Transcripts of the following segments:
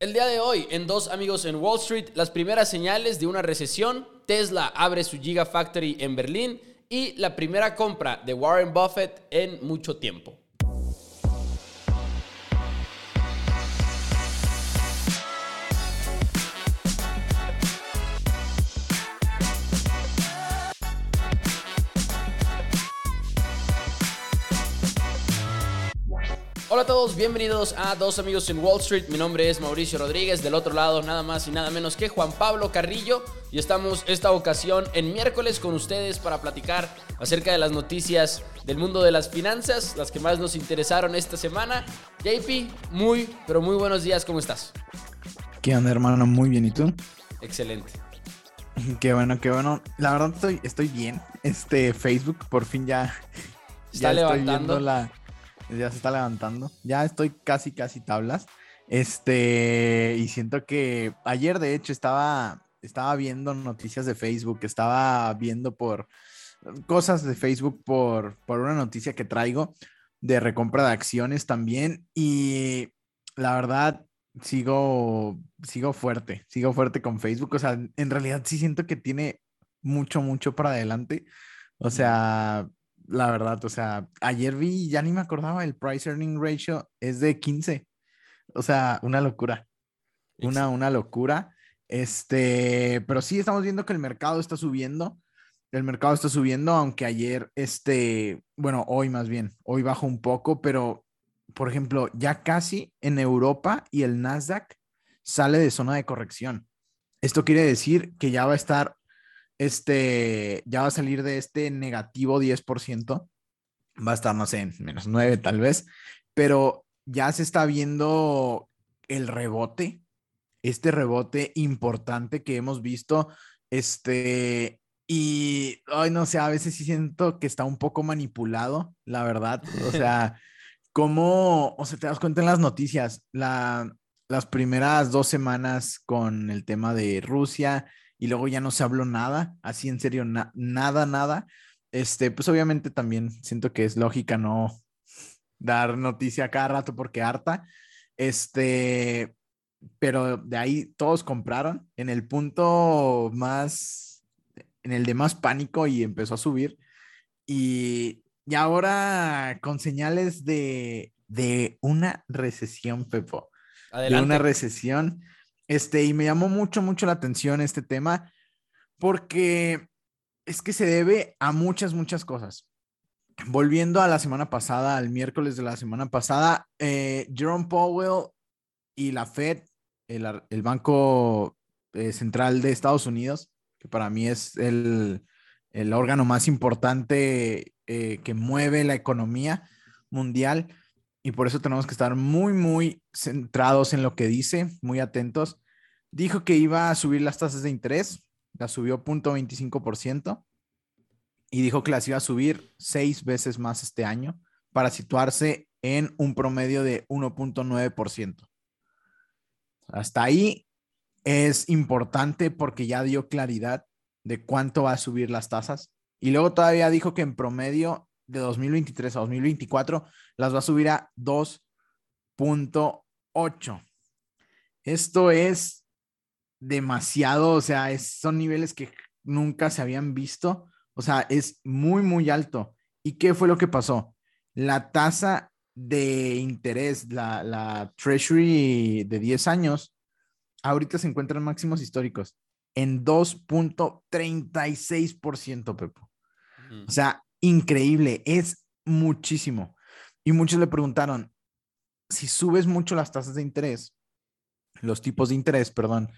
El día de hoy, en Dos Amigos en Wall Street, las primeras señales de una recesión, Tesla abre su Gigafactory en Berlín y la primera compra de Warren Buffett en mucho tiempo. Hola a todos, bienvenidos a Dos Amigos en Wall Street. Mi nombre es Mauricio Rodríguez, del otro lado nada más y nada menos que Juan Pablo Carrillo y estamos esta ocasión en miércoles con ustedes para platicar acerca de las noticias del mundo de las finanzas, las que más nos interesaron esta semana. JP, muy, pero muy buenos días, ¿cómo estás? ¿Qué onda, hermano? Muy bien, ¿y tú? Excelente. Qué bueno, qué bueno. La verdad estoy, estoy bien. Este Facebook por fin ya... Está levantando. la, ya se está levantando. Ya estoy casi, casi tablas. Este, y siento que ayer de hecho estaba, estaba viendo noticias de Facebook, estaba viendo por cosas de Facebook por, por una noticia que traigo de recompra de acciones también. Y la verdad, sigo, sigo fuerte, sigo fuerte con Facebook. O sea, en realidad sí siento que tiene mucho, mucho para adelante. O sea, la verdad, o sea, ayer vi, ya ni me acordaba, el price earning ratio es de 15. O sea, una locura. Una, una locura. Este, pero sí estamos viendo que el mercado está subiendo. El mercado está subiendo, aunque ayer, este, bueno, hoy más bien, hoy bajó un poco, pero, por ejemplo, ya casi en Europa y el Nasdaq sale de zona de corrección. Esto quiere decir que ya va a estar este ya va a salir de este negativo 10%, va a estar, no sé, en menos 9 tal vez, pero ya se está viendo el rebote, este rebote importante que hemos visto, este, y, ay, no sé, a veces sí siento que está un poco manipulado, la verdad, o sea, como, o sea, te das cuenta en las noticias, la, las primeras dos semanas con el tema de Rusia, y luego ya no se habló nada, así en serio, nada, nada. Este, pues obviamente también siento que es lógica no dar noticia cada rato porque harta. Este, pero de ahí todos compraron en el punto más, en el de más pánico y empezó a subir. Y, y ahora con señales de, de una recesión, Pepo. Adelante. De una recesión. Este, y me llamó mucho, mucho la atención este tema porque es que se debe a muchas, muchas cosas. Volviendo a la semana pasada, al miércoles de la semana pasada, eh, Jerome Powell y la Fed, el, Banco eh, Central de Estados Unidos, que para mí es el, órgano más importante eh, que mueve la economía mundial, y por eso tenemos que estar muy, muy centrados en lo que dice, muy atentos. Dijo que iba a subir las tasas de interés, la subió 0.25% y dijo que las iba a subir seis veces más este año para situarse en un promedio de 1.9%. Hasta ahí es importante porque ya dio claridad de cuánto va a subir las tasas. Y luego todavía dijo que en promedio de 2023 a 2024 las va a subir a 2.8. Esto es demasiado, o sea, son niveles que nunca se habían visto, o sea, es muy, muy alto. ¿Y qué fue lo que pasó? La tasa de interés, la, la Treasury de 10 años, ahorita se encuentran máximos históricos en 2.36%, Pepo. O sea, increíble, es muchísimo. Y muchos le preguntaron, si subes mucho las tasas de interés, los tipos de interés, perdón,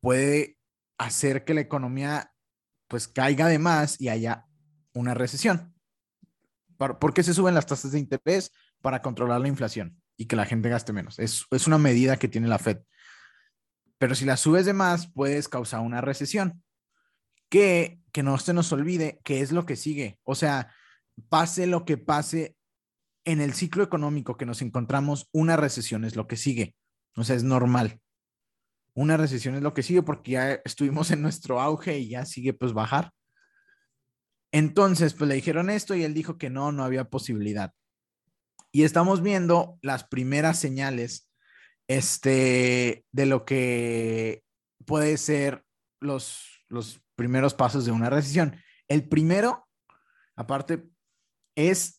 puede hacer que la economía pues caiga de más y haya una recesión. ¿Por qué se suben las tasas de interés? Para controlar la inflación y que la gente gaste menos. Es, es una medida que tiene la Fed. Pero si la subes de más, puedes causar una recesión que, que no se nos olvide que es lo que sigue. O sea, pase lo que pase en el ciclo económico que nos encontramos, una recesión es lo que sigue. O sea, es normal. Una recesión es lo que sigue porque ya estuvimos en nuestro auge y ya sigue pues bajar. Entonces, pues le dijeron esto y él dijo que no, no había posibilidad. Y estamos viendo las primeras señales este, de lo que puede ser los, los primeros pasos de una recesión. El primero, aparte, es,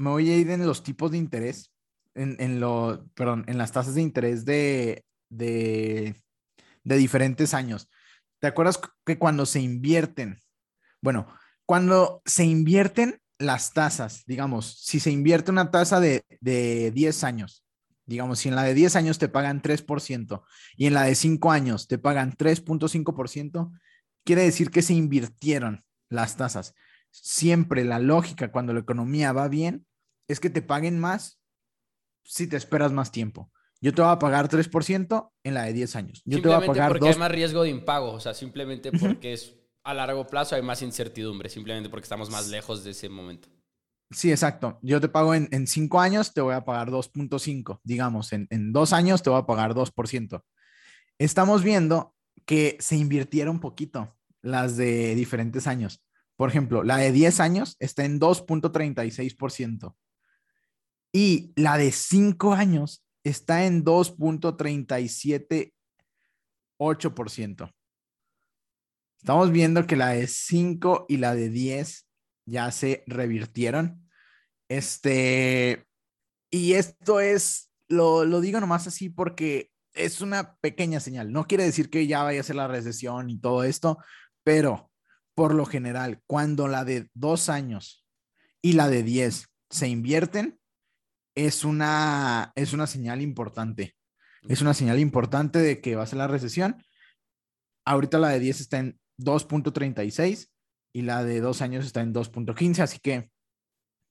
me voy a ir en los tipos de interés, en, en lo, perdón, en las tasas de interés de, de, diferentes años. ¿Te acuerdas que cuando se invierten, bueno, cuando se invierten las tasas, digamos, si se invierte una tasa de, de 10 años, digamos, si en la de 10 años te pagan 3% y en la de 5 años te pagan 3.5%, quiere decir que se invirtieron las tasas. Siempre la lógica cuando la economía va bien es que te paguen más si te esperas más tiempo. Yo te voy a pagar 3% en la de 10 años. Yo te voy a pagar porque hay más riesgo de impago, o sea, simplemente porque es a largo plazo hay más incertidumbre, simplemente porque estamos más lejos de ese momento. Sí, exacto. Yo te pago en, en cinco años, te voy a pagar 2.5, digamos, en, en dos años te voy a pagar 2%. Estamos viendo que se invirtieron poquito las de diferentes años. Por ejemplo, la de 10 años está en 2.36% y la de 5 años está en 2.378%. Estamos viendo que la de 5 y la de 10 ya se revirtieron. Este, y esto es, lo, lo digo nomás así porque es una pequeña señal. No quiere decir que ya vaya a ser la recesión y todo esto, pero por lo general, cuando la de dos años y la de 10 se invierten, es una, es una señal importante. Es una señal importante de que va a ser la recesión. Ahorita la de 10 está en 2.36 y la de dos años está en 2.15, así que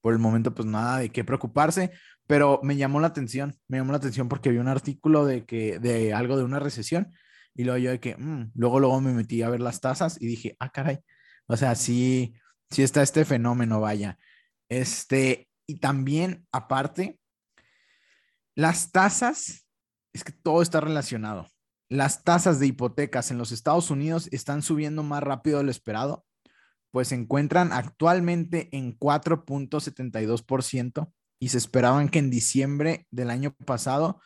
por el momento pues nada de qué preocuparse, pero me llamó la atención, me llamó la atención porque vi un artículo de que de algo de una recesión y luego yo de que mm", luego luego me metí a ver las tasas y dije, "Ah, caray." O sea, sí sí está este fenómeno, vaya. Este, y también aparte las tasas es que todo está relacionado las tasas de hipotecas en los Estados Unidos están subiendo más rápido de lo esperado, pues se encuentran actualmente en 4.72% y se esperaban que en diciembre del año pasado,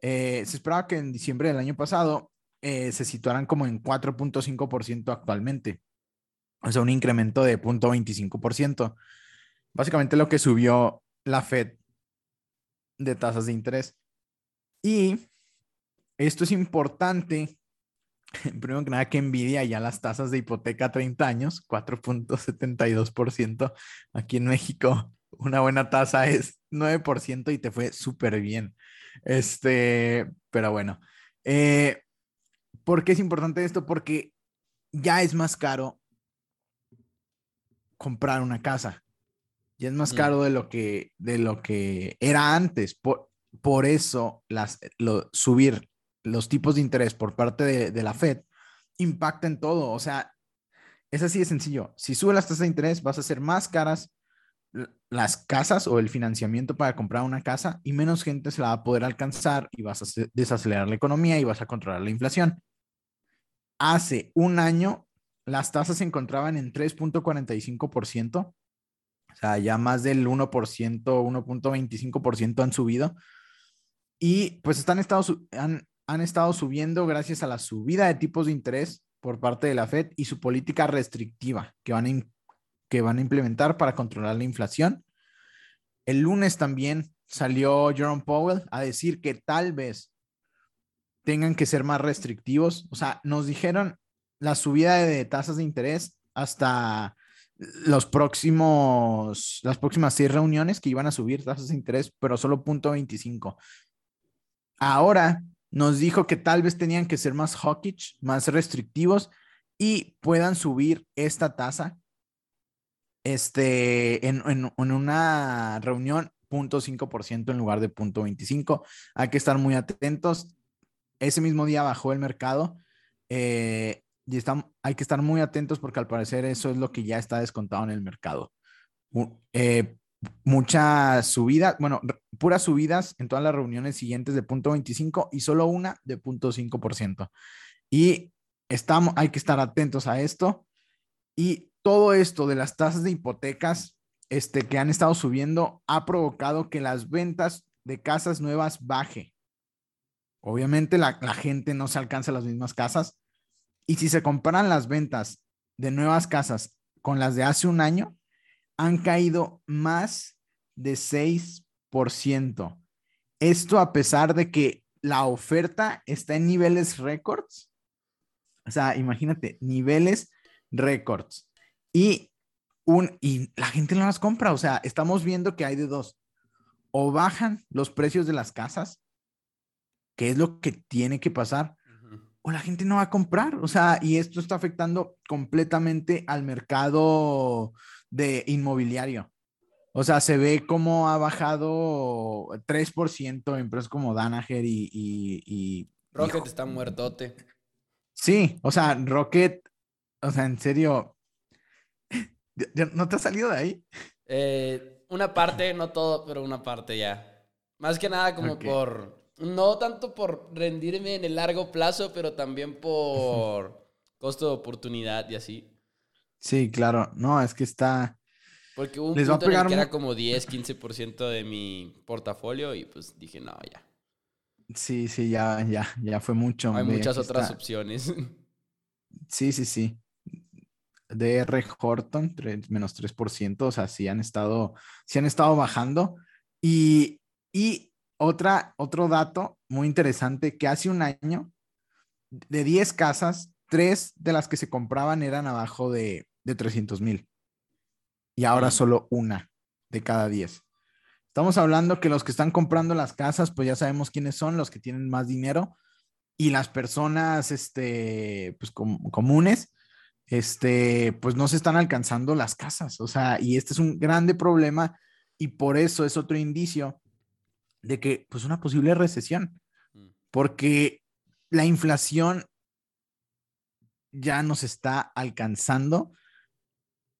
eh, se esperaba que en diciembre del año pasado eh, se situaran como en 4.5% actualmente, o sea, un incremento de 0.25%. Básicamente lo que subió la Fed de tasas de interés. Y esto es importante. Primero que nada, que envidia ya las tasas de hipoteca a 30 años, 4.72%. Aquí en México, una buena tasa es 9% y te fue súper bien. Este, pero bueno. Eh, ¿Por qué es importante esto? Porque ya es más caro comprar una casa. Ya es más caro de lo que, de lo que era antes. Por, por eso las, lo, subir los tipos de interés por parte de, la Fed impactan todo. O sea, es así de sencillo. Si sube las tasas de interés, vas a hacer más caras las casas o el financiamiento para comprar una casa y menos gente se la va a poder alcanzar y vas a desacelerar la economía y vas a controlar la inflación. Hace un año, las tasas se encontraban en 3.45%, o sea, ya más del 1%, 1.25% han subido. Y pues están han, han estado subiendo gracias a la subida de tipos de interés por parte de la Fed y su política restrictiva que van a, que van a implementar para controlar la inflación. El lunes también salió Jerome Powell a decir que tal vez tengan que ser más restrictivos. O sea, nos dijeron la subida de tasas de interés hasta los próximos, las próximas seis reuniones que iban a subir tasas de interés, pero solo punto 25. Ahora nos dijo que tal vez tenían que ser más hawkish, más restrictivos y puedan subir esta tasa este, en, una reunión 0.5% en lugar de 0.25. Hay que estar muy atentos. Ese mismo día bajó el mercado eh, y hay que estar muy atentos porque al parecer eso es lo que ya está descontado en el mercado. Eh, muchas subidas, bueno, puras subidas en todas las reuniones siguientes de punto 25 y solo una de punto 5%. Y estamos, hay que estar atentos a esto. Y todo esto de las tasas de hipotecas este, que han estado subiendo ha provocado que las ventas de casas nuevas baje. obviamente la, la gente no se alcanza las mismas casas. Y si se comparan las ventas de nuevas casas con las de hace un año, han caído más de 6%. Esto a pesar de que la oferta está en niveles récords. O sea, imagínate, niveles récords. Y, y la gente no las compra. O sea, estamos viendo que hay de dos. O bajan los precios de las casas, que es lo que tiene que pasar, o la gente no va a comprar. O sea, y esto está afectando completamente al mercado de inmobiliario. O sea, se ve como ha bajado 3% en empresas como Danaher y, y, Rocket está muertote. Sí, o sea, Rocket, o sea, en serio, ¿no te ha salido de ahí? Eh, una parte, no todo, pero una parte ya. Más que nada como por, no tanto por rendirme en el largo plazo, pero también por costo de oportunidad y así. Sí, claro, no, es que está, porque hubo un punto en el que era como 10, 15% de mi portafolio y pues dije, no, ya. Sí, sí, ya, ya, ya fue mucho. Hay muchas otras opciones. Sí, sí, sí. DR Horton, menos 3%, o sea, sí han estado, sí han estado bajando. Y, y otra, otro dato muy interesante, que hace un año, de 10 casas, 3 de las que se compraban eran abajo de, de 300 mil y ahora solo una de cada diez. Estamos hablando que los que están comprando las casas, pues ya sabemos quiénes son, los que tienen más dinero y las personas, este, pues comunes, este, pues no se están alcanzando las casas. O sea, y este es un grande problema y por eso es otro indicio de que, pues una posible recesión, mm. porque la inflación ya nos está alcanzando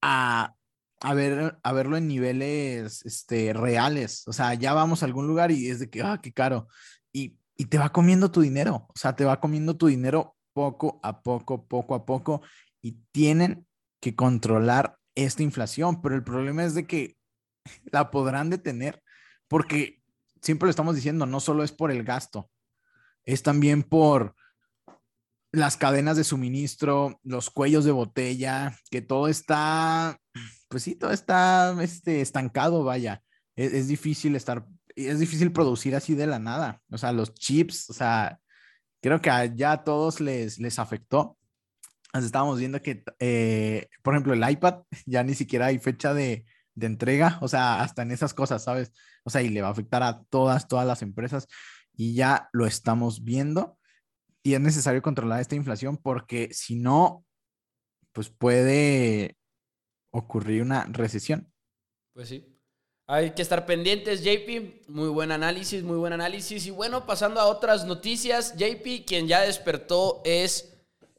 a a, ver, a verlo en niveles este, reales. O sea, ya vamos a algún lugar y es de que, ah, qué caro. Y, y te va comiendo tu dinero. O sea, te va comiendo tu dinero poco a poco, poco a poco. Y tienen que controlar esta inflación. Pero el problema es de que la podrán detener porque siempre lo estamos diciendo, no solo es por el gasto, es también por las cadenas de suministro, los cuellos de botella, que todo está pues sí, todo está este, estancado, vaya. Es, difícil estar, es difícil producir así de la nada. O sea, los chips, o sea, creo que ya a todos les, les afectó. estábamos viendo que, eh, por ejemplo, el iPad ya ni siquiera hay fecha de, de entrega, o sea, hasta en esas cosas, ¿sabes? O sea, y le va a afectar a todas, todas las empresas y ya lo estamos viendo y es necesario controlar esta inflación porque si no, pues puede ocurrir una recesión. Pues sí. Hay que estar pendientes, JP. Muy buen análisis, muy buen análisis. Y bueno, pasando a otras noticias, JP, quien ya despertó es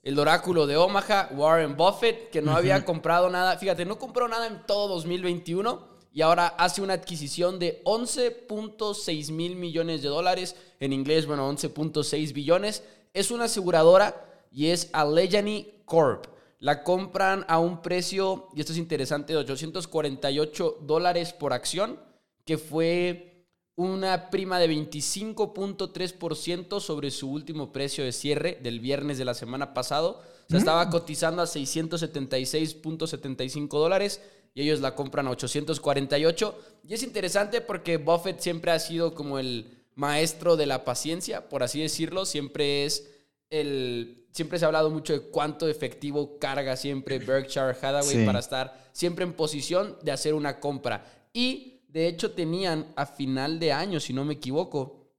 el oráculo de Omaha, Warren Buffett, que no había comprado nada. Fíjate, no compró nada en todo 2021 y ahora hace una adquisición de 11.6 mil millones de dólares. En inglés, bueno, 11.6 billones. Es una aseguradora y es Allegheny Corp. La compran a un precio, y esto es interesante, de 848 dólares por acción, que fue una prima de 25.3% sobre su último precio de cierre del viernes de la semana pasado. Se estaba mm. cotizando a 676.75 dólares y ellos la compran a 848. Y es interesante porque Buffett siempre ha sido como el maestro de la paciencia, por así decirlo. Siempre es el siempre se ha hablado mucho de cuánto efectivo carga siempre Berkshire Hathaway para estar siempre en posición de hacer una compra. Y de hecho tenían a final de año, si no me equivoco,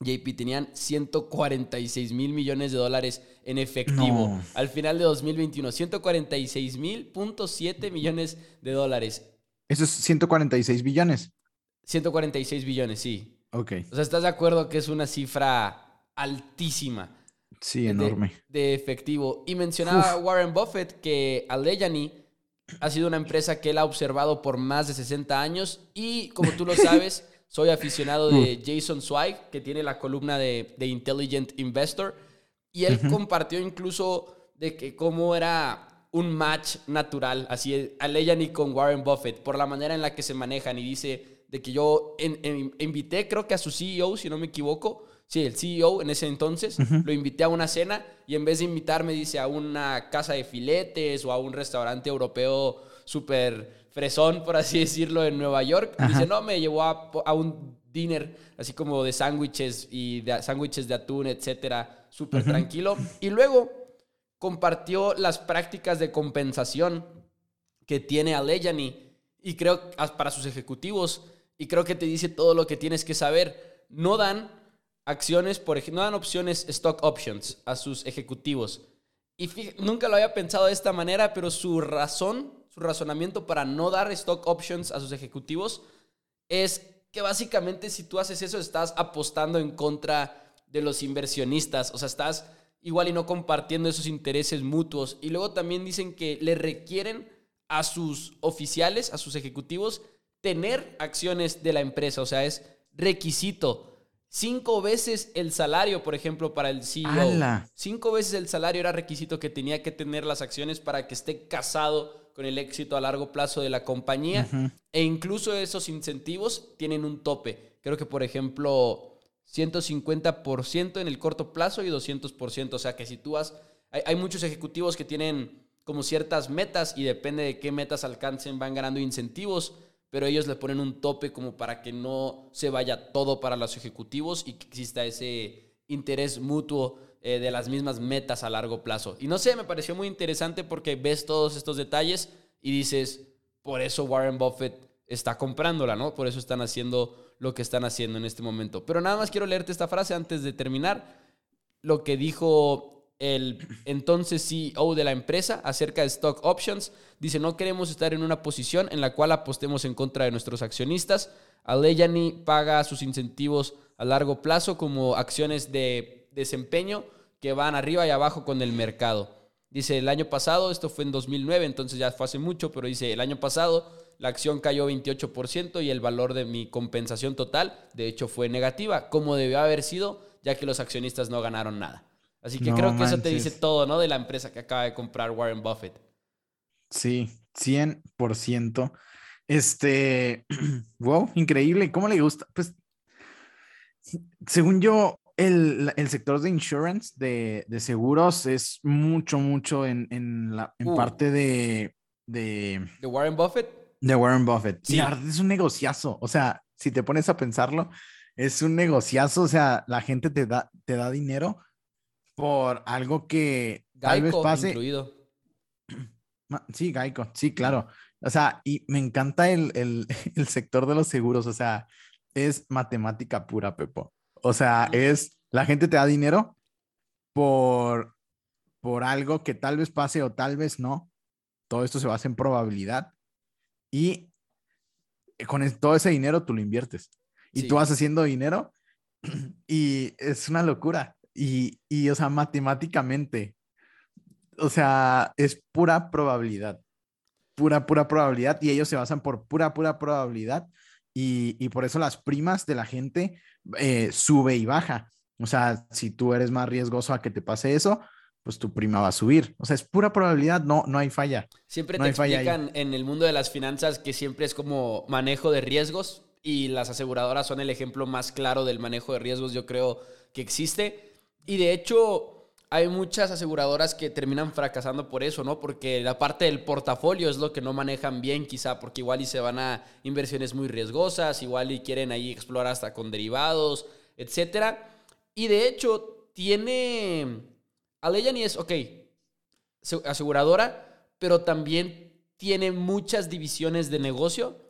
JP, tenían 146 mil millones de dólares en efectivo. Al final de 2021, 146 mil punto millones de dólares. ¿Eso es 146 billones? 146 billones, sí. Ok. O sea, ¿estás de acuerdo que es una cifra altísima? Sí, enorme. De, efectivo. Y mencionaba Warren Buffett que Allegheny ha sido una empresa que él ha observado por más de 60 años y como tú lo sabes, soy aficionado de Jason Zweig, que tiene la columna de, Intelligent Investor, y él compartió incluso de que cómo era un match natural, así Allegheny con Warren Buffett, por la manera en la que se manejan y dice de que yo invité creo que a su CEO, si no me equivoco, sí, el CEO en ese entonces, lo invité a una cena y en vez de invitarme, dice, a una casa de filetes o a un restaurante europeo súper fresón, por así decirlo, en Nueva York, dice, no, me llevó a, un dinner así como de sándwiches y de sándwiches de atún, etcétera, súper tranquilo. Y luego compartió las prácticas de compensación que tiene Alejani y creo para sus ejecutivos y creo que te dice todo lo que tienes que saber. No dan acciones, por ejemplo, no dan opciones stock options a sus ejecutivos. Y nunca lo había pensado de esta manera, pero su razón, su razonamiento para no dar stock options a sus ejecutivos es que básicamente si tú haces eso estás apostando en contra de los inversionistas, o sea, estás igual y no compartiendo esos intereses mutuos. Y luego también dicen que le requieren a sus oficiales, a sus ejecutivos, tener acciones de la empresa, o sea, es requisito. Cinco veces el salario, por ejemplo, para el CEO. Cinco veces el salario era requisito que tenía que tener las acciones para que esté casado con el éxito a largo plazo de la compañía. E incluso esos incentivos tienen un tope. Creo que, por ejemplo, 150% en el corto plazo y 200%. O sea que si tú vas... hay muchos ejecutivos que tienen como ciertas metas y depende de qué metas alcancen van ganando incentivos, pero ellos le ponen un tope como para que no se vaya todo para los ejecutivos y que exista ese interés mutuo eh, de las mismas metas a largo plazo. Y no sé, me pareció muy interesante porque ves todos estos detalles y dices, por eso Warren Buffett está comprándola, ¿no? Por eso están haciendo lo que están haciendo en este momento. Pero nada más quiero leerte esta frase antes de terminar. Lo que dijo el entonces CEO de la empresa acerca de stock options. Dice, no queremos estar en una posición en la cual apostemos en contra de nuestros accionistas. Aleyani paga sus incentivos a largo plazo como acciones de desempeño que van arriba y abajo con el mercado. Dice, el año pasado, esto fue en 2009, entonces ya fue hace mucho, pero dice, el año pasado la acción cayó 28% y el valor de mi compensación total, de hecho, fue negativa, como debió haber sido, ya que los accionistas no ganaron nada. Así que creo que eso te dice todo, ¿no? De la empresa que acaba de comprar Warren Buffett. Sí, 100%. Este, wow, increíble. ¿Cómo le gusta? Pues, según yo, el, sector de insurance, de, seguros, es mucho, mucho en, la en uh. parte de, de... ¿De Warren Buffett? De Warren Buffett. Sí. es un negociazo. O sea, si te pones a pensarlo, es un negociazo. O sea, la gente te da, te da dinero por algo que tal vez pase. Incluido. Sí, Gaico, sí, claro. O sea, y me encanta el, el, sector de los seguros, o sea, es matemática pura, Pepo. O sea, es, la gente te da dinero por, por algo que tal vez pase o tal vez no. Todo esto se basa en probabilidad. Y con todo ese dinero tú lo inviertes. Y tú vas haciendo dinero y es una locura. Y, o sea, matemáticamente, o sea, es pura probabilidad. Pura, pura probabilidad. Y ellos se basan por pura, pura probabilidad. Y, por eso las primas de la gente eh, sube y baja. O sea, si tú eres más riesgoso a que te pase eso, pues tu prima va a subir. O sea, es pura probabilidad, no, no hay falla. Siempre te explican en el mundo de las finanzas que siempre es como manejo de riesgos y las aseguradoras son el ejemplo más claro del manejo de riesgos, yo creo que existe. Y de hecho, hay muchas aseguradoras que terminan fracasando por eso, ¿no? Porque la parte del portafolio es lo que no manejan bien, quizá, porque igual y se van a inversiones muy riesgosas, igual y quieren ahí explorar hasta con derivados, etcétera. Y de hecho, tiene. Aleyani es, ok, aseguradora, pero también tiene muchas divisiones de negocio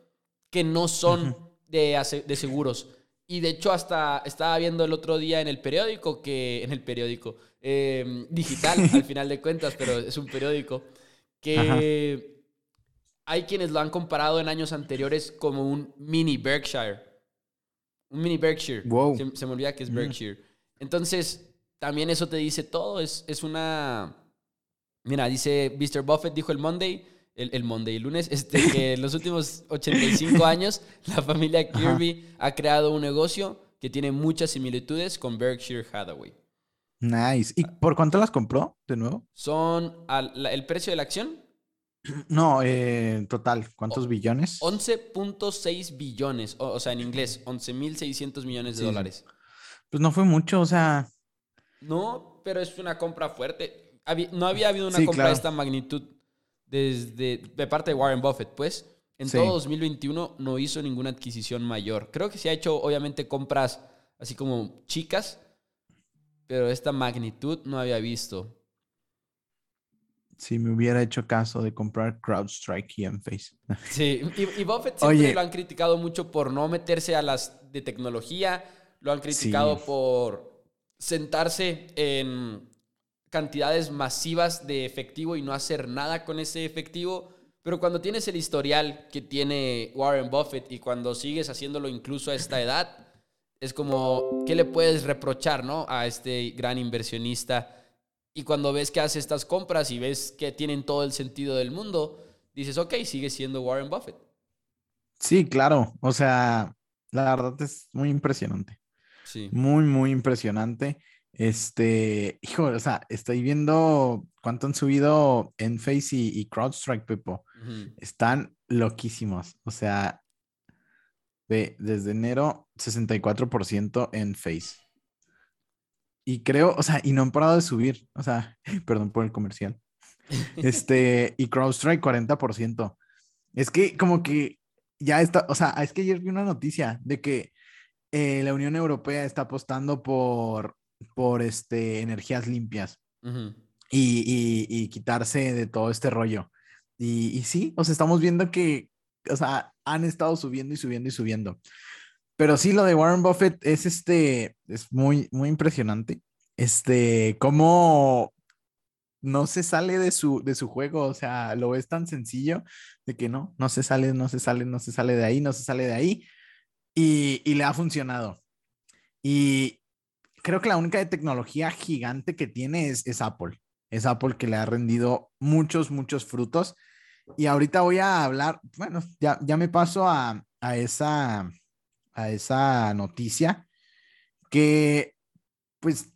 que no son de, de seguros. Y de hecho, hasta estaba viendo el otro día en el periódico, que en el periódico em, digital, al final de cuentas, pero es un periódico, que hay quienes lo han comparado en años anteriores como un mini Berkshire. Un mini Berkshire. Wow. Se, me olvida que es mm. Berkshire. Entonces, también eso te dice todo. Es, es una. Mira, dice Mr. Buffett, dijo el Monday el, el Monday, lunes, este, que en los últimos 85 años la familia Kirby ha creado un negocio que tiene muchas similitudes con Berkshire Hathaway. Nice. ¿Y por cuánto las compró de nuevo? Son el precio de la acción. No, eh, total, ¿cuántos billones? 11.6 billones, o, sea, en inglés, 11.600 millones de dólares. Pues no fue mucho, o sea. No, pero es una compra fuerte. no había habido una compra de esta magnitud desde de parte de Warren Buffett, pues. En todo 2021 no hizo ninguna adquisición mayor. Creo que se ha hecho, obviamente, compras así como chicas, pero esta magnitud no había visto. Si me hubiera hecho caso de comprar CrowdStrike y Enphase. Sí, y, Buffett siempre lo han criticado mucho por no meterse a las de tecnología, lo han criticado por sentarse en cantidades masivas de efectivo y no hacer nada con ese efectivo. Pero cuando tienes el historial que tiene Warren Buffett y cuando sigues haciéndolo incluso a esta edad, es como, ¿qué le puedes reprochar, no? A este gran inversionista. Y cuando ves que hace estas compras y ves que tienen todo el sentido del mundo, dices, ok, sigue siendo Warren Buffett. Sí, claro. O sea, la verdad es muy impresionante. Sí. Muy, muy impresionante. Este, hijo, o sea, estoy viendo cuánto han subido en Face y, CrowdStrike, Pepo. Están loquísimos. O sea, ve, desde enero, 64% en Face. Y creo, o sea, y no han parado de subir. O sea, perdón por el comercial. Este, y CrowdStrike 40%. Es que como que ya está, o sea, es que ayer vi una noticia de que eh, la Unión Europea está apostando por por este, energías limpias y, quitarse de todo este rollo. Y, sí, o sea, estamos viendo que, o sea, han estado subiendo y subiendo y subiendo. Pero sí, lo de Warren Buffett es este, es muy, muy impresionante. Este, cómo no se sale de su, de su juego, o sea, lo es tan sencillo de que no, no se sale, no se sale, no se sale de ahí, no se sale de ahí. Y, y le ha funcionado. Y, creo que la única de tecnología gigante que tiene es, Apple. Es Apple que le ha rendido muchos, muchos frutos. Y ahorita voy a hablar, bueno, ya, ya me paso a, esa, a esa noticia que, pues,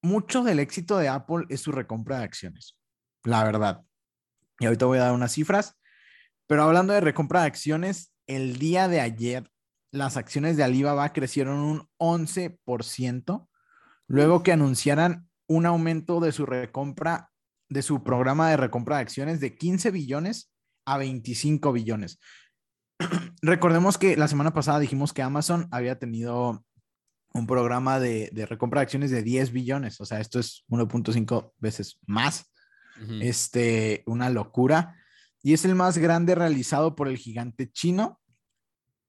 mucho del éxito de Apple es su recompra de acciones, la verdad. Y ahorita voy a dar unas cifras, pero hablando de recompra de acciones, el día de ayer las acciones de Alibaba crecieron un 11%, luego que anunciaran un aumento de su recompra, de su programa de recompra de acciones de 15 billones a 25 billones. Recordemos que la semana pasada dijimos que Amazon había tenido un programa de, recompra de acciones de 10 billones, o sea, esto es 1.5 veces más. Este, una locura. Y es el más grande realizado por el gigante chino.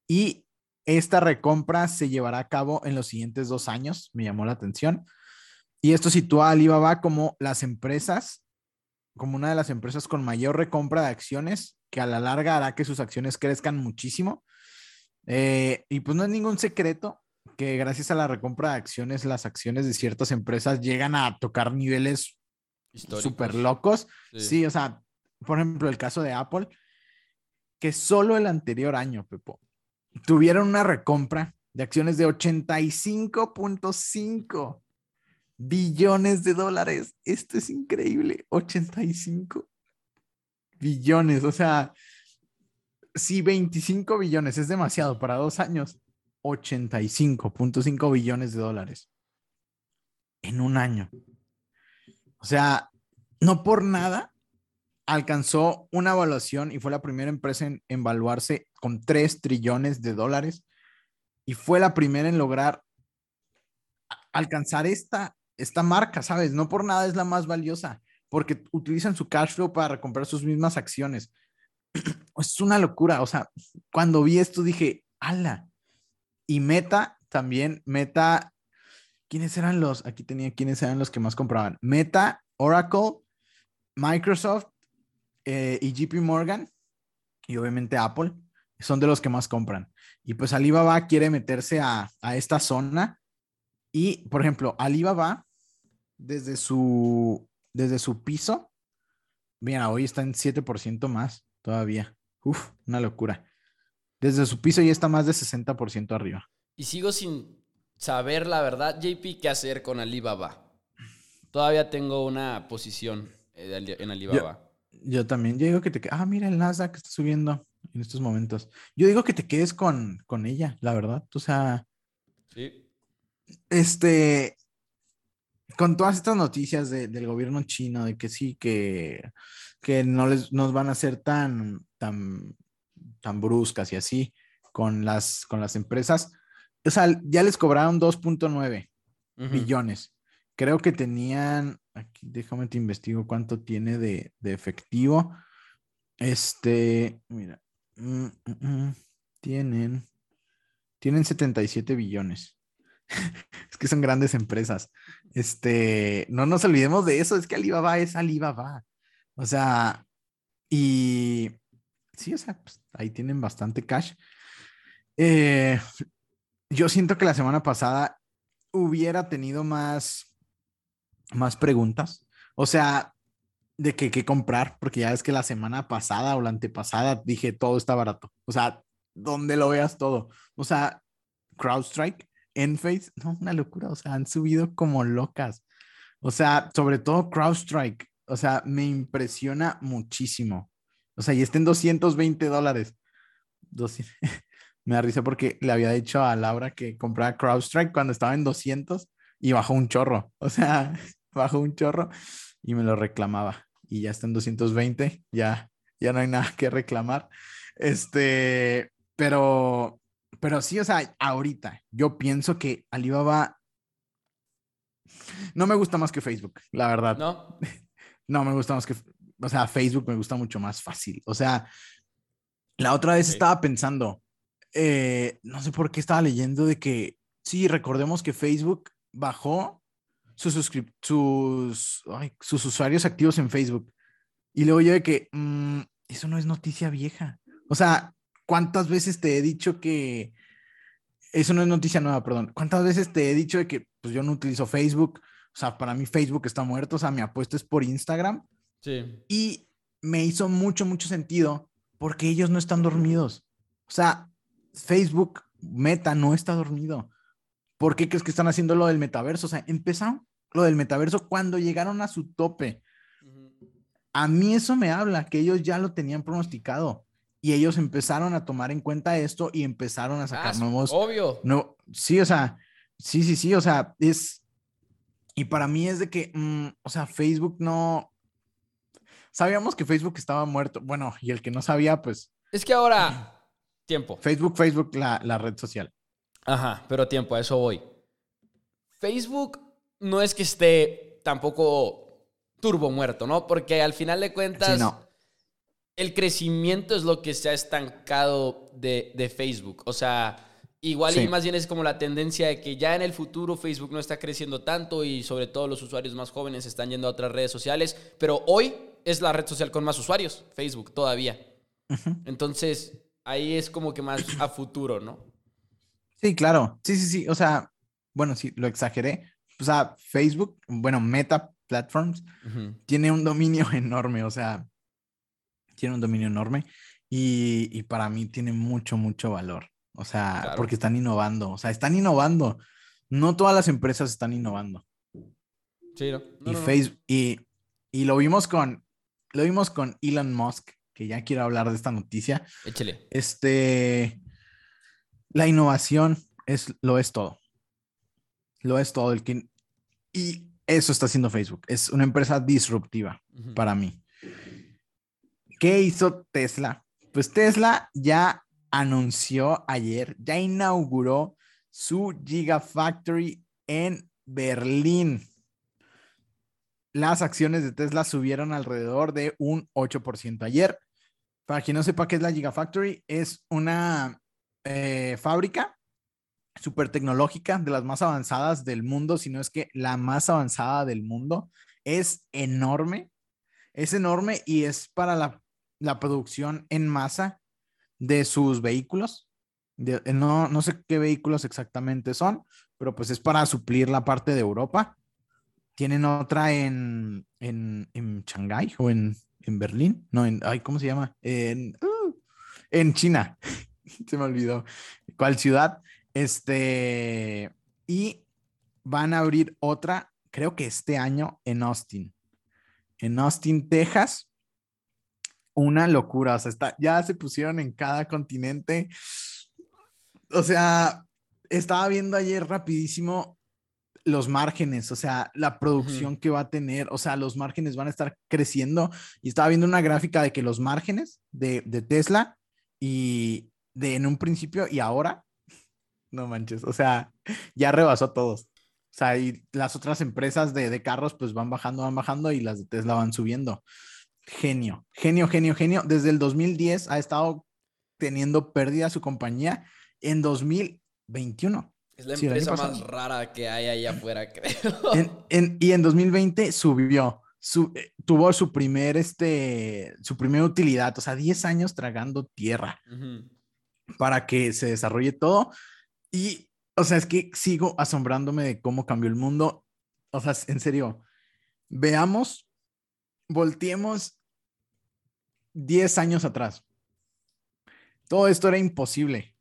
Y esta recompra se llevará a cabo en los siguientes dos años, me llamó la atención. Y esto sitúa a Alibaba como las empresas, como una de las empresas con mayor recompra de acciones, que a la larga hará que sus acciones crezcan muchísimo. Eh, y pues no es ningún secreto que gracias a la recompra de acciones, las acciones de ciertas empresas llegan a tocar niveles súper locos. Sí. sí, o sea, por ejemplo, el caso de Apple, que solo el anterior año, Pepo, tuvieron una recompra de acciones de 85.5 billones de dólares. Esto es increíble. 85 billones. O sea, si 25 billones es demasiado para dos años, 85.5 billones de dólares en un año. O sea, no por nada alcanzó una evaluación y fue la primera empresa en, evaluarse con 3 trillones de dólares y fue la primera en lograr alcanzar esta, esta marca, ¿sabes? No por nada es la más valiosa, porque utilizan su cash flow para comprar sus mismas acciones. es una locura, o sea, cuando vi esto dije, ala. Y Meta también, Meta, ¿quiénes eran los? Aquí tenía quiénes eran los que más compraban. Meta, Oracle, Microsoft eh, y JP Morgan y obviamente Apple son de los que más compran. Y pues Alibaba quiere meterse a, esta zona. Y, por ejemplo, Alibaba, desde su, desde su piso, mira, hoy está en 7% más todavía. Uf, una locura. Desde su piso ya está más de 60% arriba. Y sigo sin saber la verdad, JP, qué hacer con Alibaba. Todavía tengo una posición eh, en Alibaba. Yo también, yo digo que te ah, mira el Nasdaq está subiendo en estos momentos. Yo digo que te quedes con, con ella, la verdad. O sea, sí. este, con todas estas noticias del gobierno chino, de que sí, que, que no les nos van a ser tan, tan, tan bruscas y así con las, con las empresas, o sea, ya les cobraron 2.9 billones. Creo que tenían, aquí déjame te investigo cuánto tiene de, efectivo. Este, mira, mm, mm, mm, tienen, tienen 77 billones. es que son grandes empresas. Este, no nos olvidemos de eso, es que Alibaba es Alibaba. O sea, y sí, o sea, pues, ahí tienen bastante cash. Eh, yo siento que la semana pasada hubiera tenido más, más preguntas. O sea, de que, qué comprar, porque ya es que la semana pasada o la antepasada dije todo está barato. O sea, donde lo veas todo. O sea, CrowdStrike, Enphase, no, una locura. O sea, han subido como locas. O sea, sobre todo CrowdStrike. O sea, me impresiona muchísimo. O sea, y está en 220 dólares. 200 me da risa porque le había dicho a Laura que comprara CrowdStrike cuando estaba en 200 y bajó un chorro. O sea, bajó un chorro y me lo reclamaba. Y ya está en 220, ya, ya no hay nada que reclamar. Este, pero, pero sí, o sea, ahorita yo pienso que Alibaba no me gusta más que Facebook, la verdad. No. No me gusta más que, o sea, Facebook me gusta mucho más fácil. O sea, la otra vez estaba pensando, eh, no sé por qué estaba leyendo de que, sí, recordemos que Facebook bajó sus, sus, sus usuarios activos en Facebook. Y luego yo de que, mm, eso no es noticia vieja. O sea, ¿cuántas veces te he dicho que... Eso no es noticia nueva, perdón. ¿Cuántas veces te he dicho de que pues yo no utilizo Facebook? O sea, para mí Facebook está muerto, o sea, mi apuesta es por Instagram. Sí. Y me hizo mucho, mucho sentido porque ellos no están dormidos. O sea, Facebook, Meta, no está dormido. ¿Por qué crees que están haciendo lo del metaverso? O sea, empezaron lo del metaverso cuando llegaron a su tope. A mí eso me habla, que ellos ya lo tenían pronosticado y ellos empezaron a tomar en cuenta esto y empezaron a sacar ah, nuevos. Obvio. No, sí, o sea, sí, sí, sí, o sea, es. Y para mí es de que, mm, o sea, Facebook no. Sabíamos que Facebook estaba muerto. Bueno, y el que no sabía, pues. Es que ahora, Tiempo. Facebook, Facebook, la, la red social. Ajá, pero tiempo, a eso voy. Facebook no es que esté tampoco turbo muerto, ¿no? Porque al final de cuentas, el crecimiento es lo que se ha estancado de, de Facebook. O sea, igual y más bien es como la tendencia de que ya en el futuro Facebook no está creciendo tanto y sobre todo los usuarios más jóvenes están yendo a otras redes sociales, pero hoy es la red social con más usuarios, Facebook todavía. Entonces, ahí es como que más a futuro, ¿no? Sí, claro. Sí, sí, sí. O sea, bueno, sí, lo exageré. O sea, Facebook, bueno, Meta Platforms, tiene un dominio enorme. O sea, tiene un dominio enorme y, para mí tiene mucho, mucho valor. O sea, porque están innovando. O sea, están innovando. No todas las empresas están innovando. Sí, ¿no? y Facebook, y, y lo vimos con, lo vimos con Elon Musk que ya quiero hablar de esta noticia. Échale. Este, la innovación es, lo es todo. Lo es todo. El que, y eso está haciendo Facebook. Es una empresa disruptiva para mí. ¿Qué hizo Tesla? Pues Tesla ya anunció ayer, ya inauguró su Gigafactory en Berlín las acciones de Tesla subieron alrededor de un 8% ayer. Para quien no sepa qué es la Gigafactory, es una eh, fábrica súper tecnológica, de las más avanzadas del mundo, si no es que la más avanzada del mundo. Es enorme, es enorme y es para la, producción en masa de sus vehículos. no, no sé qué vehículos exactamente son, pero pues es para suplir la parte de Europa tienen otra en, en, en Shanghái o en, en, Berlín. No, en, ay, ¿cómo se llama? En, uh, en China. se me olvidó. ¿Cuál ciudad? Este, y van a abrir otra, creo que este año en Austin. En Austin, Texas. Una locura. O sea, está, ya se pusieron en cada continente. O sea, estaba viendo ayer rapidísimo los márgenes, o sea, la producción que va a tener, o sea, los márgenes van a estar creciendo. Y estaba viendo una gráfica de que los márgenes de, de Tesla y de en un principio y ahora, no manches, o sea, ya rebasó a todos. O sea, y las otras empresas de, de carros pues van bajando, van bajando y las de Tesla van subiendo. Genio, genio, genio, genio. Desde el 2010 ha estado teniendo pérdida su compañía en 2021. Es la empresa más rara que hay allá afuera, creo. y en 2020 subió. Eh, tuvo su primer, este, su primera utilidad, o sea, 10 años tragando tierra para que se desarrolle todo. Y, o sea, es que sigo asombrándome de cómo cambió el mundo. O sea, en serio, veamos, volteemos 10 años atrás. Todo esto era imposible.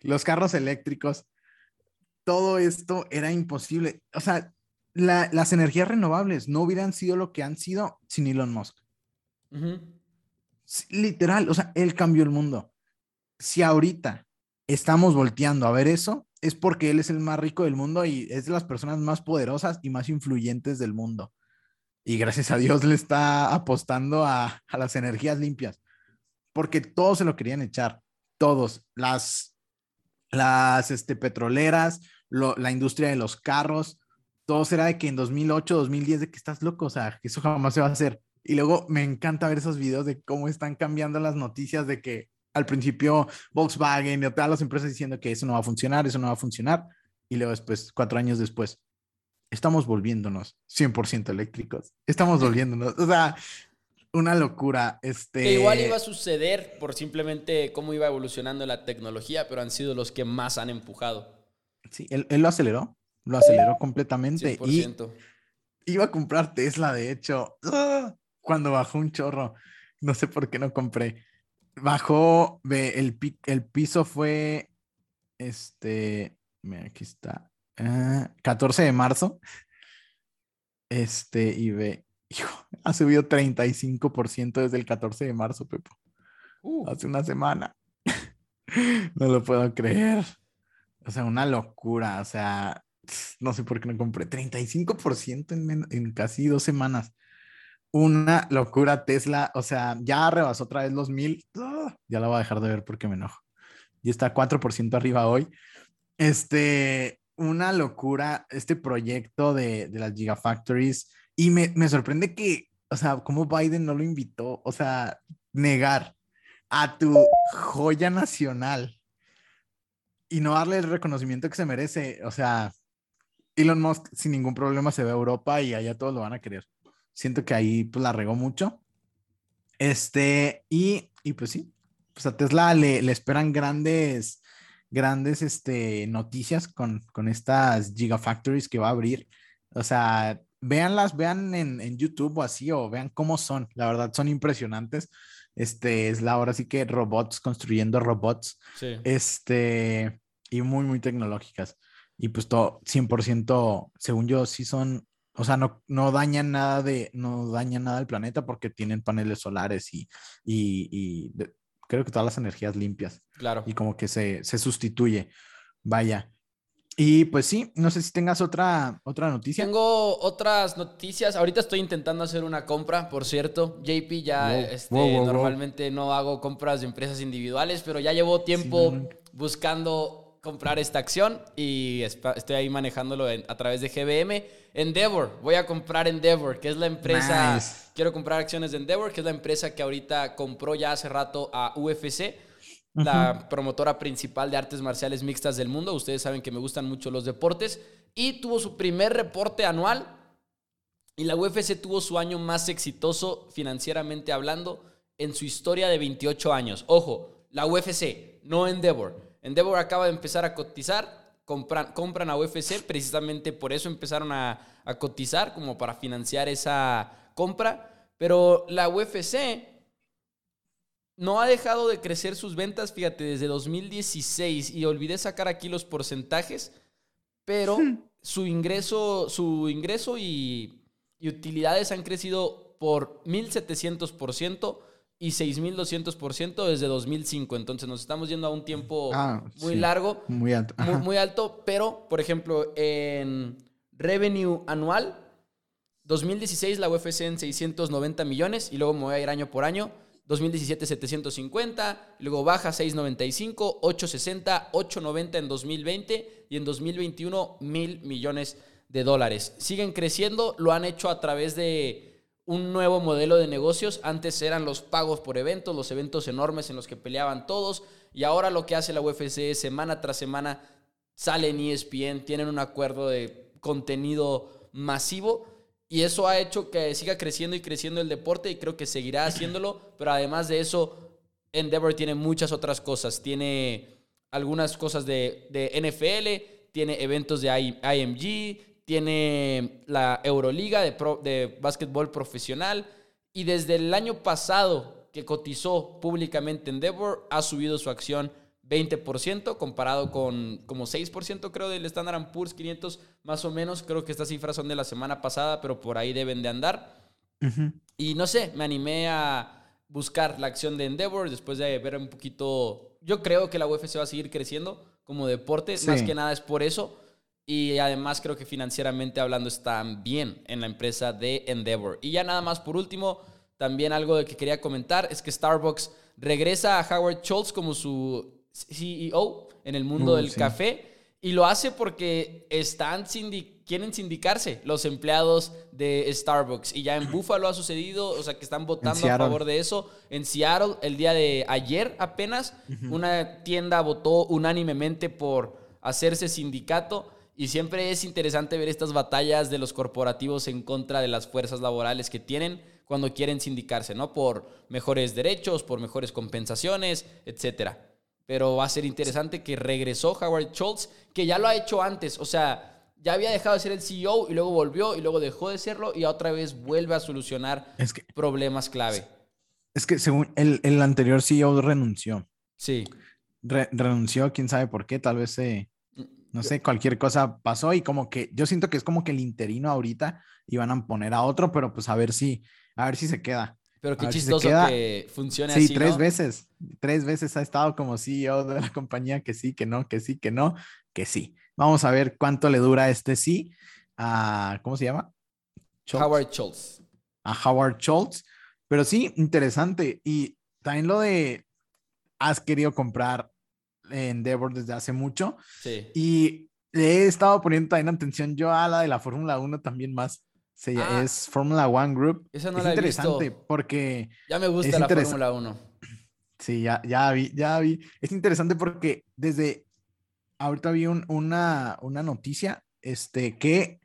Los carros eléctricos, todo esto era imposible. O sea, las energías renovables no hubieran sido lo que han sido sin Elon Musk. Literal, o sea, él cambió el mundo. Si ahorita estamos volteando a ver eso, es porque él es el más rico del mundo y es de las personas más poderosas y más influyentes del mundo. Y gracias a Dios le está apostando a, a las energías limpias, porque todos se lo querían echar, todos, las, las este, petroleras, la industria de los carros, todo será de que en 2008, 2010, de que estás loco, o sea, que eso jamás se va a hacer. Y luego me encanta ver esos videos de cómo están cambiando las noticias de que al principio Volkswagen y todas las empresas diciendo que eso no va a funcionar, eso no va a funcionar. Y luego después, cuatro años después, estamos volviéndonos 100% eléctricos. Estamos volviéndonos. O sea, una locura. Este... Que igual iba a suceder por simplemente cómo iba evolucionando la tecnología, pero han sido los que más han empujado. Sí, él, lo aceleró, lo aceleró completamente. Y iba a comprar Tesla, de hecho, ¡ah! cuando bajó un chorro. No sé por qué no compré. Bajó, ve, el, el piso fue, este, mira, aquí está, 14 ah, de marzo. Este, y ve, ha subido 35% desde el 14 de marzo, Pepo. Uh. Hace una semana. no lo puedo creer. O sea, una locura. O sea, no sé por qué no compré 35% en, en casi dos semanas. Una locura Tesla. O sea, ya rebasó otra vez los mil. ¡ah! ya la voy a dejar de ver porque me enojo. Y está 4% arriba hoy. Este, una locura este proyecto de, de las Gigafactories. Y me, me sorprende que, o sea, como Biden no lo invitó. O sea, negar a tu joya nacional y no darle el reconocimiento que se merece. O sea, Elon Musk sin ningún problema se ve a Europa y allá todos lo van a querer. Siento que ahí pues la regó mucho. Este, y, y pues sí, pues a Tesla le, le esperan grandes, grandes este, noticias con, con estas Gigafactories que va a abrir. O sea, véanlas, vean en, en YouTube o así, o vean cómo son. La verdad, son impresionantes. Este es la hora sí que robots construyendo robots. Este, y muy, muy tecnológicas. Y pues todo 100%, según yo, sí son, o sea, no, no dañan nada de, no dañan nada al planeta porque tienen paneles solares y, y, creo que todas las energías limpias. Claro. Y como que se, se sustituye. Vaya. Y pues sí, no sé si tengas otra, otra noticia. Tengo otras noticias. Ahorita estoy intentando hacer una compra, por cierto. JP ya este, normalmente no hago compras de empresas individuales, pero ya llevo tiempo buscando comprar esta acción y estoy ahí manejándolo a través de GBM. Endeavor, voy a comprar Endeavor, que es la empresa. Quiero comprar acciones de Endeavor, que es la empresa que ahorita compró ya hace rato a UFC la promotora principal de artes marciales mixtas del mundo. Ustedes saben que me gustan mucho los deportes. Y tuvo su primer reporte anual. Y la UFC tuvo su año más exitoso financieramente hablando en su historia de 28 años. Ojo, la UFC, no Endeavor. Endeavor acaba de empezar a cotizar, compran, compran a UFC, precisamente por eso empezaron a, a cotizar, como para financiar esa compra. Pero la UFC no ha dejado de crecer sus ventas, fíjate, desde 2016 y olvidé sacar aquí los porcentajes, pero hmm. su ingreso, su ingreso y, utilidades han crecido por 1700% y 6.200% desde 2005. Entonces nos estamos yendo a un tiempo Ah, muy sí. largo, Muy alto. muy, muy alto, pero por ejemplo en revenue anual, 2016 la UFC en 690 millones y luego me voy a ir año por año. 2017 750, luego baja 695, 860, 890 en 2020 y en 2021 mil millones de dólares. Siguen creciendo, lo han hecho a través de un nuevo modelo de negocios. Antes eran los pagos por eventos, los eventos enormes en los que peleaban todos. Y ahora lo que hace la UFC es semana tras semana sale en ESPN, tienen un acuerdo de contenido masivo. Y eso ha hecho que siga creciendo y creciendo el deporte y creo que seguirá haciéndolo, pero además de eso, Endeavor tiene muchas otras cosas, tiene algunas cosas de, de NFL, tiene eventos de IMG, tiene la Euroliga de, pro- de básquetbol profesional y desde el año pasado que cotizó públicamente Endeavor ha subido su acción 20% comparado con como 6% creo del Standard Poor's 500 más o menos. Creo que estas cifras son de la semana pasada, pero por ahí deben de andar. Y no sé, me animé a buscar la acción de Endeavor después de ver un poquito. Yo creo que la UFC va a seguir creciendo como deporte, Sí. más que nada es por eso. Y además creo que financieramente hablando están bien en la empresa de Endeavor. Y ya nada más por último, también algo de que quería comentar es que Starbucks regresa a Howard Schultz como su CEO en el mundo Uh, del sí. café y lo hace porque están sindi- quieren sindicarse los empleados de Starbucks y ya en Buffalo ha sucedido, o sea que están votando a favor de eso. En Seattle el día de ayer apenas una tienda votó unánimemente por hacerse sindicato y siempre es interesante ver estas batallas de los corporativos en contra de las fuerzas laborales que tienen cuando quieren sindicarse, ¿no? Por mejores derechos, por mejores compensaciones, etcétera. Pero va a ser interesante que regresó Howard Schultz, que ya lo ha hecho antes. O sea, ya había dejado de ser el CEO y luego volvió y luego dejó de serlo y otra vez vuelve a solucionar Es que, problemas clave. es que según el, el anterior CEO renunció. Sí. Re- renunció, quién sabe por qué, tal vez eh, no sé, cualquier cosa pasó y como que yo siento que es como que el interino ahorita iban a poner a otro, pero pues a ver si, a ver si se queda. Pero qué si chistoso queda. que funcione Sí, así. tres ¿no? veces, tres veces ha estado como CEO de la compañía, que sí, que no, que sí, que no, que sí. Vamos a ver cuánto le dura este sí a, ¿cómo se llama? Schultz. Howard Schultz. a Howard Schultz. Pero sí, interesante. Y también lo de, has querido comprar Endeavor desde hace mucho Sí. y le he estado poniendo también atención yo a la de la Fórmula 1 también más. Se, Ah. es Fórmula One Group. Esa no es la he interesante visto. porque, Ya me gusta Es la Fórmula 1. sí, ya, ya vi, ya vi. Es interesante porque desde, ahorita vi un- una, una noticia, este, que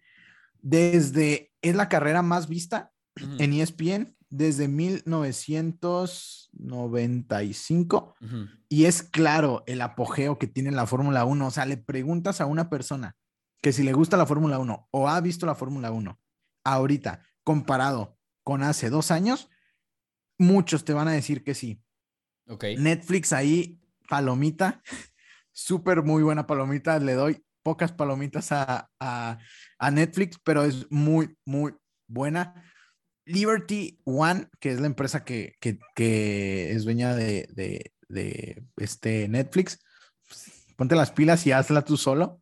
desde, es la carrera más vista en ESPN desde 1995 ujú. y es claro el apogeo que tiene la Fórmula 1. O sea, le preguntas a una persona que si le gusta la Fórmula 1 o ha visto la Fórmula 1 ahorita comparado con hace dos años, muchos te van a decir que sí. Ok. Netflix ahí, palomita, súper muy buena palomita, le doy pocas palomitas a, a- a Netflix, pero es muy, muy buena. Liberty One, que es la empresa que, que- que es dueña de, de- de, este Netflix, pues, ponte las pilas y hazla tú solo.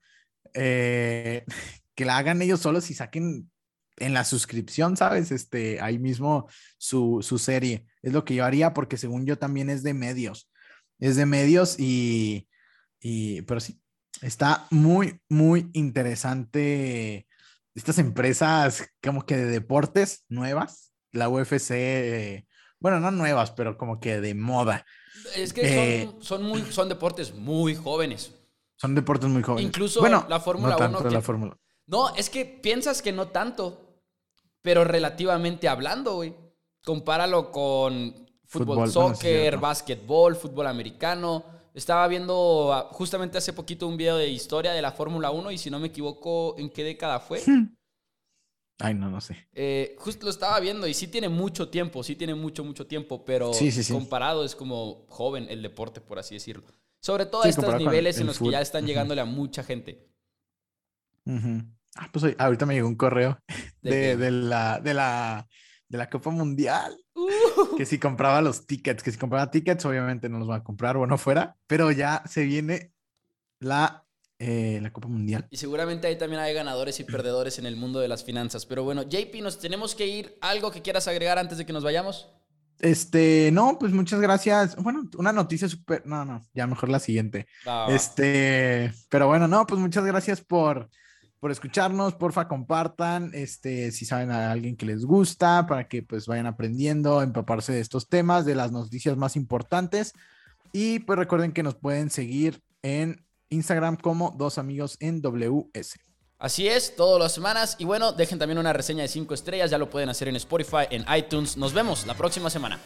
Eh, que la hagan ellos solos y saquen en la suscripción, ¿sabes? Este, ahí mismo su, su serie. Es lo que yo haría porque según yo también es de medios. Es de medios y, y pero sí, está muy, muy interesante estas empresas como que de deportes nuevas, la UFC, eh, bueno, no nuevas, pero como que de moda. Es que Eh, son, son, muy, son deportes muy jóvenes. Son deportes muy jóvenes. Incluso bueno, la Fórmula no tanto 1 que- la Fórmula. No, es que piensas que no tanto, pero relativamente hablando, güey. Compáralo con fútbol, Fútbol, bueno, sí, soccer, básquetbol, fútbol americano. Estaba viendo ah, justamente hace poquito un video de historia de la Fórmula 1 y si no me equivoco, ¿en qué década fue? Ay, no, no sé. Eh, justo lo estaba viendo y sí tiene mucho tiempo, sí tiene mucho, mucho tiempo, pero Sí, sí, sí. comparado es como joven el deporte, por así decirlo. Sobre todo a estos niveles en los que ya están llegándole a mucha gente. Ah, pues ahorita me llegó un correo ¿De de, qué? de la, de la, de la Copa Mundial. Uh. Que si compraba los tickets, que si compraba tickets, obviamente no los va a comprar, bueno, fuera, pero ya se viene la, eh, la Copa Mundial. Y seguramente ahí también hay ganadores y perdedores en el mundo de las finanzas. Pero bueno, JP, nos tenemos que ir. ¿Algo que quieras agregar antes de que nos vayamos? Este, no, pues muchas gracias. Bueno, una noticia súper, no, no, ya mejor la siguiente. Este, pero bueno, no, pues muchas gracias por, por escucharnos. Porfa, compartan, este, si saben a alguien que les gusta, para que pues vayan aprendiendo, empaparse de estos temas, de las noticias más importantes. Y pues recuerden que nos pueden seguir en Instagram como dos amigos en WS. Así es, todas las semanas. Y bueno, dejen también una reseña de 5 estrellas. Ya lo pueden hacer en Spotify, en iTunes. Nos vemos la próxima semana.